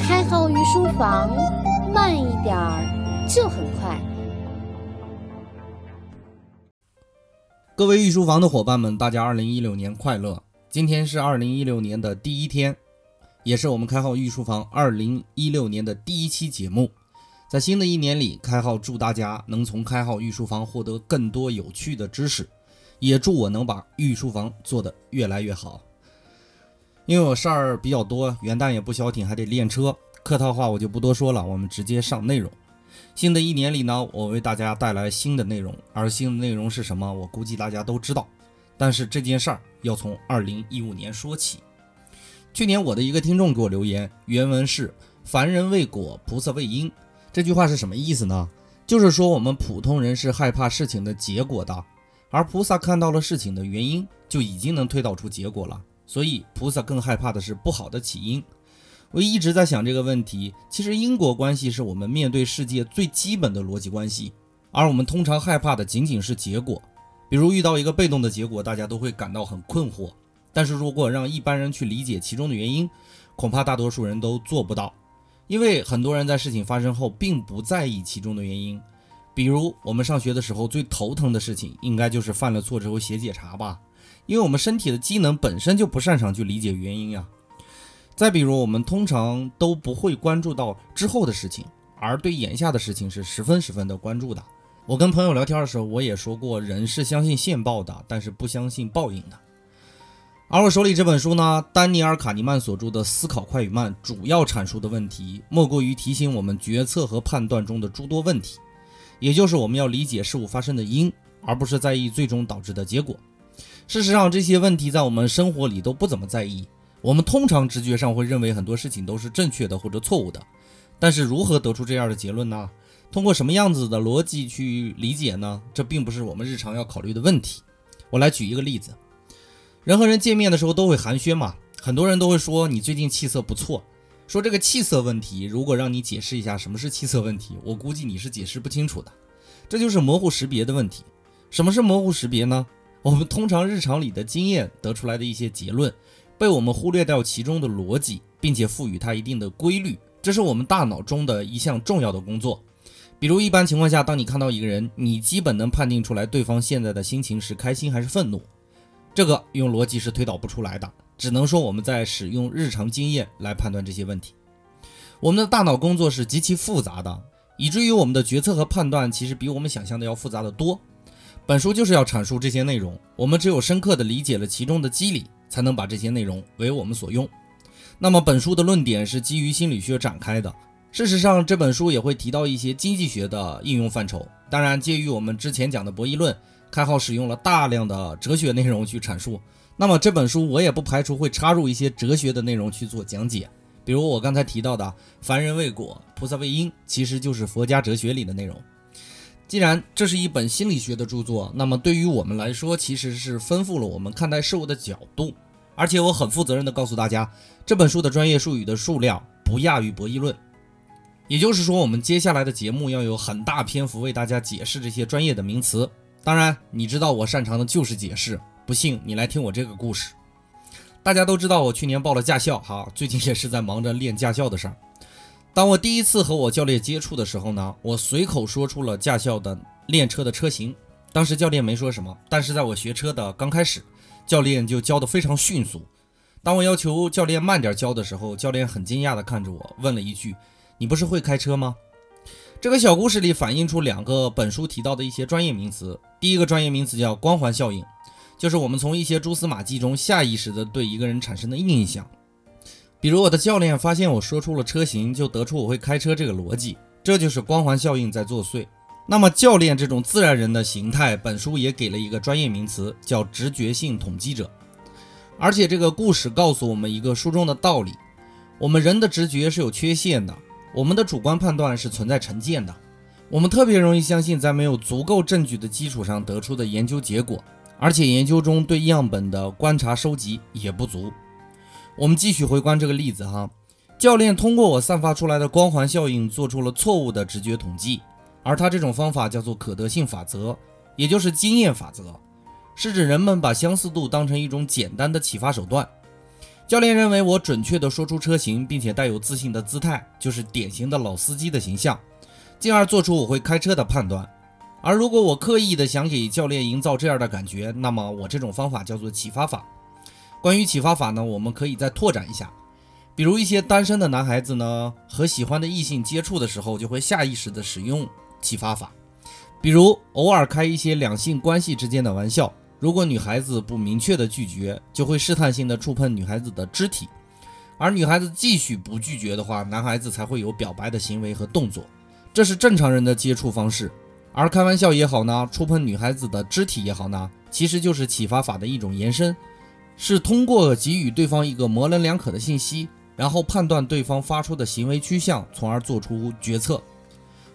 开号御书房，慢一点儿就很快。各位御书房的伙伴们，大家二零一六年快乐！今天是二零一六年的第一天，也是我们开号御书房二零一六年的第一期节目。在新的一年里，开号祝大家能从开号御书房获得更多有趣的知识，也祝我能把御书房做得越来越好。因为我事儿比较多，元旦也不消停，还得练车。客套话我就不多说了，我们直接上内容。新的一年里呢，我为大家带来新的内容，而新的内容是什么？我估计大家都知道。但是这件事儿要从二零一五年说起。去年我的一个听众给我留言，原文是“凡人未果，菩萨未因”。这句话是什么意思呢？就是说我们普通人是害怕事情的结果的，而菩萨看到了事情的原因，就已经能推导出结果了。所以菩萨更害怕的是不好的起因。我一直在想这个问题，其实因果关系是我们面对世界最基本的逻辑关系，而我们通常害怕的仅仅是结果。比如遇到一个被动的结果，大家都会感到很困惑。但是如果让一般人去理解其中的原因，恐怕大多数人都做不到，因为很多人在事情发生后并不在意其中的原因。比如我们上学的时候最头疼的事情，应该就是犯了错之后写检查吧，因为我们身体的机能本身就不擅长去理解原因呀。再比如，我们通常都不会关注到之后的事情，而对眼下的事情是十分十分的关注的。我跟朋友聊天的时候，我也说过，人是相信现报的，但是不相信报应的。而我手里这本书呢，丹尼尔·卡尼曼所著的《思考快与慢》，主要阐述的问题，莫过于提醒我们决策和判断中的诸多问题，也就是我们要理解事物发生的因，而不是在意最终导致的结果。事实上，这些问题在我们生活里都不怎么在意。我们通常直觉上会认为很多事情都是正确的或者错误的，但是如何得出这样的结论呢？通过什么样子的逻辑去理解呢？这并不是我们日常要考虑的问题。我来举一个例子：人和人见面的时候都会寒暄嘛，很多人都会说你最近气色不错。说这个气色问题，如果让你解释一下什么是气色问题，我估计你是解释不清楚的。这就是模糊识别的问题。什么是模糊识别呢？我们通常日常里的经验得出来的一些结论。被我们忽略掉其中的逻辑，并且赋予它一定的规律，这是我们大脑中的一项重要的工作。比如，一般情况下，当你看到一个人，你基本能判定出来对方现在的心情是开心还是愤怒。这个用逻辑是推导不出来的，只能说我们在使用日常经验来判断这些问题。我们的大脑工作是极其复杂的，以至于我们的决策和判断其实比我们想象的要复杂的多。本书就是要阐述这些内容，我们只有深刻的理解了其中的机理。才能把这些内容为我们所用。那么，本书的论点是基于心理学展开的。事实上，这本书也会提到一些经济学的应用范畴。当然，介于我们之前讲的博弈论，开号使用了大量的哲学内容去阐述。那么，这本书我也不排除会插入一些哲学的内容去做讲解。比如我刚才提到的“凡人未果，菩萨未因”，其实就是佛家哲学里的内容。既然这是一本心理学的著作，那么对于我们来说，其实是丰富了我们看待事物的角度。而且我很负责任地告诉大家，这本书的专业术语的数量不亚于博弈论。也就是说，我们接下来的节目要有很大篇幅为大家解释这些专业的名词。当然，你知道我擅长的就是解释。不信，你来听我这个故事。大家都知道，我去年报了驾校，哈，最近也是在忙着练驾校的事儿。当我第一次和我教练接触的时候呢，我随口说出了驾校的练车的车型。当时教练没说什么，但是在我学车的刚开始，教练就教得非常迅速。当我要求教练慢点教的时候，教练很惊讶地看着我，问了一句：“你不是会开车吗？”这个小故事里反映出两个本书提到的一些专业名词。第一个专业名词叫光环效应，就是我们从一些蛛丝马迹中下意识地对一个人产生的印象。比如我的教练发现我说出了车型，就得出我会开车这个逻辑，这就是光环效应在作祟。那么教练这种自然人的形态，本书也给了一个专业名词，叫直觉性统计者。而且这个故事告诉我们一个书中的道理：我们人的直觉是有缺陷的，我们的主观判断是存在成见的，我们特别容易相信在没有足够证据的基础上得出的研究结果，而且研究中对样本的观察收集也不足。我们继续回观这个例子哈，教练通过我散发出来的光环效应做出了错误的直觉统计，而他这种方法叫做可得性法则，也就是经验法则，是指人们把相似度当成一种简单的启发手段。教练认为我准确地说出车型，并且带有自信的姿态，就是典型的老司机的形象，进而做出我会开车的判断。而如果我刻意的想给教练营造这样的感觉，那么我这种方法叫做启发法。关于启发法呢，我们可以再拓展一下，比如一些单身的男孩子呢，和喜欢的异性接触的时候，就会下意识的使用启发法，比如偶尔开一些两性关系之间的玩笑，如果女孩子不明确的拒绝，就会试探性的触碰女孩子的肢体，而女孩子继续不拒绝的话，男孩子才会有表白的行为和动作，这是正常人的接触方式。而开玩笑也好呢，触碰女孩子的肢体也好呢，其实就是启发法的一种延伸，是通过给予对方一个模棱两可的信息，然后判断对方发出的行为趋向，从而做出决策。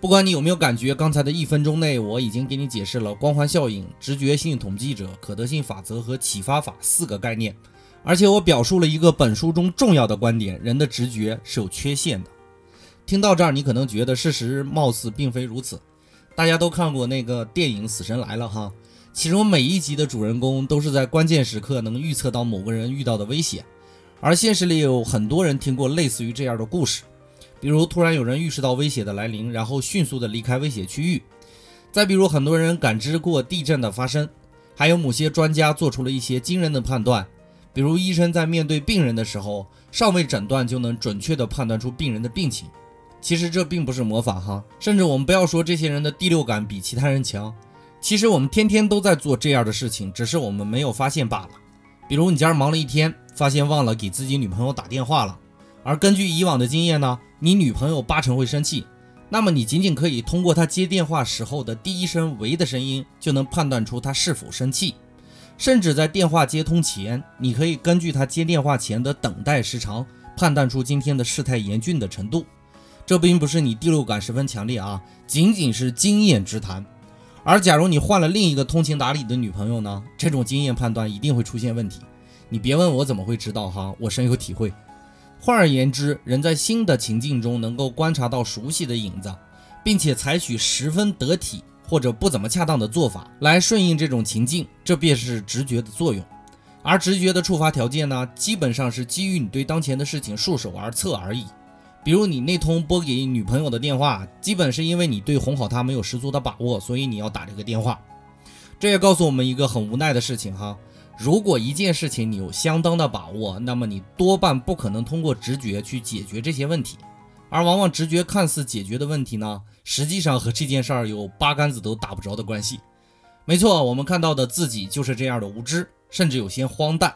不管你有没有感觉，刚才的一分钟内，我已经给你解释了光环效应、直觉性统计者、可得性法则和启发法四个概念，而且我表述了一个本书中重要的观点：人的直觉是有缺陷的。听到这儿，你可能觉得事实貌似并非如此。大家都看过那个电影《死神来了》哈，其中每一集的主人公都是在关键时刻能预测到某个人遇到的危险，而现实里有很多人听过类似于这样的故事，比如突然有人预示到威胁的来临，然后迅速的离开危险区域；再比如很多人感知过地震的发生，还有某些专家做出了一些惊人的判断，比如医生在面对病人的时候，尚未诊断就能准确的判断出病人的病情。其实这并不是魔法哈，甚至我们不要说这些人的第六感比其他人强，其实我们天天都在做这样的事情，只是我们没有发现罢了。比如你今儿忙了一天，发现忘了给自己女朋友打电话了，而根据以往的经验呢，你女朋友八成会生气，那么你仅仅可以通过她接电话时候的第一声喂的声音，就能判断出她是否生气，甚至在电话接通前，你可以根据她接电话前的等待时长，判断出今天的事态严峻的程度。这并不是你第六感十分强烈啊，仅仅是经验之谈。而假如你换了另一个通情达理的女朋友呢？这种经验判断一定会出现问题。你别问我怎么会知道哈，我深有体会。换而言之，人在新的情境中能够观察到熟悉的影子，并且采取十分得体或者不怎么恰当的做法来顺应这种情境，这便是直觉的作用。而直觉的触发条件呢，基本上是基于你对当前的事情束手而策而已。比如你那通拨给女朋友的电话，基本是因为你对哄好她没有十足的把握，所以你要打这个电话。这也告诉我们一个很无奈的事情哈，如果一件事情你有相当的把握，那么你多半不可能通过直觉去解决这些问题，而往往直觉看似解决的问题呢，实际上和这件事儿有八竿子都打不着的关系。没错，我们看到的自己就是这样的无知，甚至有些荒诞。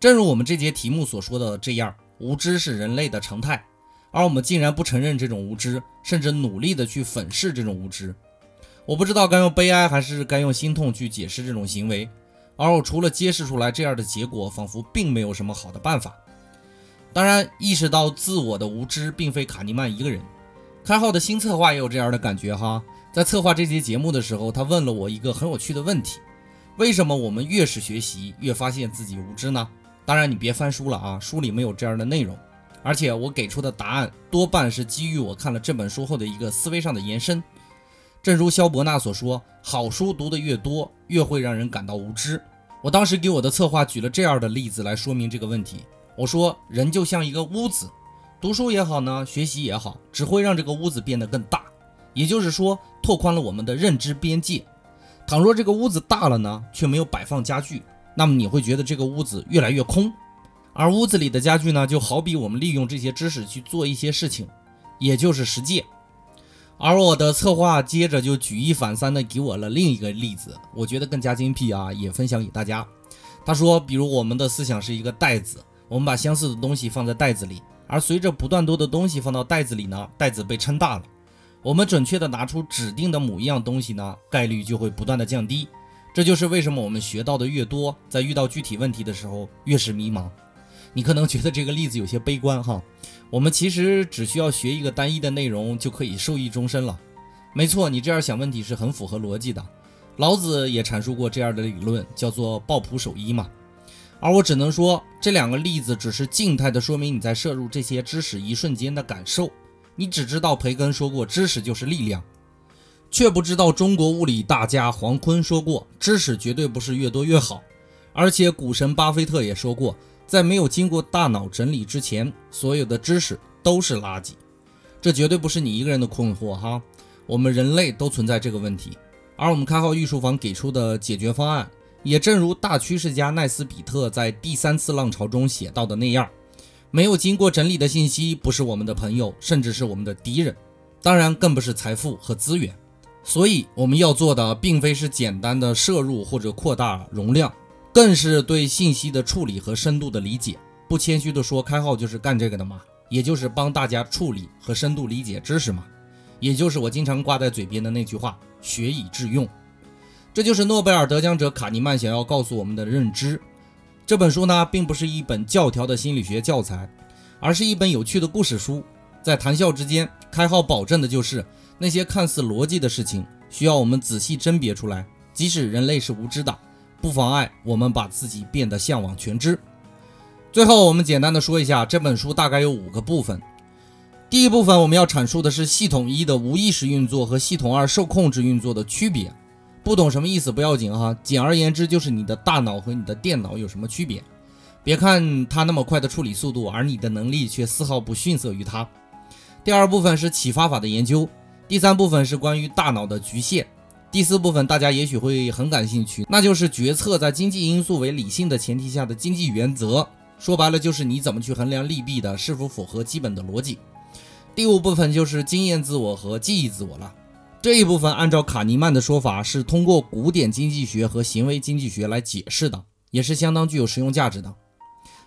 正如我们这节题目所说的这样，无知是人类的常态。而我们竟然不承认这种无知，甚至努力的去粉饰这种无知。我不知道该用悲哀还是该用心痛去解释这种行为。而我除了揭示出来这样的结果，仿佛并没有什么好的办法。当然，意识到自我的无知，并非卡尼曼一个人。开号的新策划也有这样的感觉哈。在策划这期节目的时候，他问了我一个很有趣的问题：为什么我们越是学习，越发现自己无知呢？当然，你别翻书了啊，书里没有这样的内容。而且我给出的答案多半是基于我看了这本书后的一个思维上的延伸。正如肖伯纳所说：“好书读得越多，越会让人感到无知。”我当时给我的策划举了这样的例子来说明这个问题。我说：“人就像一个屋子，读书也好呢，学习也好，只会让这个屋子变得更大，也就是说，拓宽了我们的认知边界。倘若这个屋子大了呢，却没有摆放家具，那么你会觉得这个屋子越来越空。”而屋子里的家具呢，就好比我们利用这些知识去做一些事情，也就是实践。而我的策划接着就举一反三的给我了另一个例子，我觉得更加精辟啊，也分享给大家。他说，比如我们的思想是一个袋子，我们把相似的东西放在袋子里，而随着不断多的东西放到袋子里呢，袋子被撑大了。我们准确的拿出指定的某一样东西呢，概率就会不断的降低。这就是为什么我们学到的越多，在遇到具体问题的时候越是迷茫。你可能觉得这个例子有些悲观哈，我们其实只需要学一个单一的内容就可以受益终身了。没错，你这样想问题是很符合逻辑的。老子也阐述过这样的理论，叫做抱朴守一嘛。而我只能说，这两个例子只是静态的说明你在摄入这些知识一瞬间的感受。你只知道培根说过知识就是力量，却不知道中国物理大家黄坤说过知识绝对不是越多越好。而且股神巴菲特也说过。在没有经过大脑整理之前，所有的知识都是垃圾。这绝对不是你一个人的困惑哈，我们人类都存在这个问题。而我们开号御书房给出的解决方案，也正如大趋势家奈斯比特在第三次浪潮中写到的那样：没有经过整理的信息，不是我们的朋友，甚至是我们的敌人。当然，更不是财富和资源。所以，我们要做的，并非是简单的摄入或者扩大容量，更是对信息的处理和深度的理解。不谦虚的说，开号就是干这个的嘛，也就是帮大家处理和深度理解知识嘛。也就是我经常挂在嘴边的那句话：学以致用。这就是诺贝尔得奖者卡尼曼想要告诉我们的认知。这本书呢，并不是一本教条的心理学教材，而是一本有趣的故事书。在谈笑之间，开号保证的就是那些看似逻辑的事情，需要我们仔细甄别出来。即使人类是无知的，不妨碍我们把自己变得向往全知。最后，我们简单的说一下这本书大概有五个部分。第一部分我们要阐述的是系统一的无意识运作和系统二受控制运作的区别。不懂什么意思不要紧哈，简而言之就是你的大脑和你的电脑有什么区别。别看它那么快的处理速度，而你的能力却丝毫不逊色于它。第二部分是启发法的研究，第三部分是关于大脑的局限，第四部分大家也许会很感兴趣，那就是决策在经济因素为理性的前提下的经济原则。说白了就是你怎么去衡量利弊的，是否符合基本的逻辑。第五部分就是经验自我和记忆自我了。这一部分按照卡尼曼的说法，是通过古典经济学和行为经济学来解释的，也是相当具有实用价值的。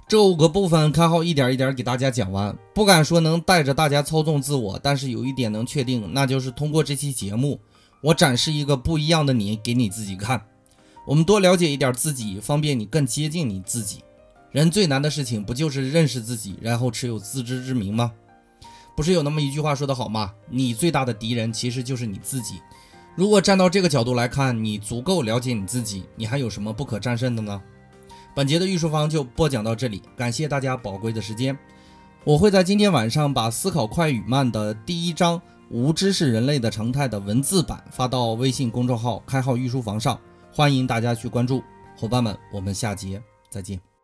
这五个部分，开号一点一点给大家讲完。不敢说能带着大家操纵自我，但是有一点能确定，那就是通过这期节目，我展示一个不一样的你给你自己看。我们多了解一点自己，方便你更接近你自己。人最难的事情，不就是认识自己，然后持有自知之明吗？不是有那么一句话说得好吗？你最大的敌人其实就是你自己。如果站到这个角度来看，你足够了解你自己，你还有什么不可战胜的呢？本节的御书房就播讲到这里，感谢大家宝贵的时间。我会在今天晚上把《思考快与慢》的第一章“无知是人类的常态”的文字版发到微信公众号“开号御书房”上，欢迎大家去关注。伙伴们，我们下节再见。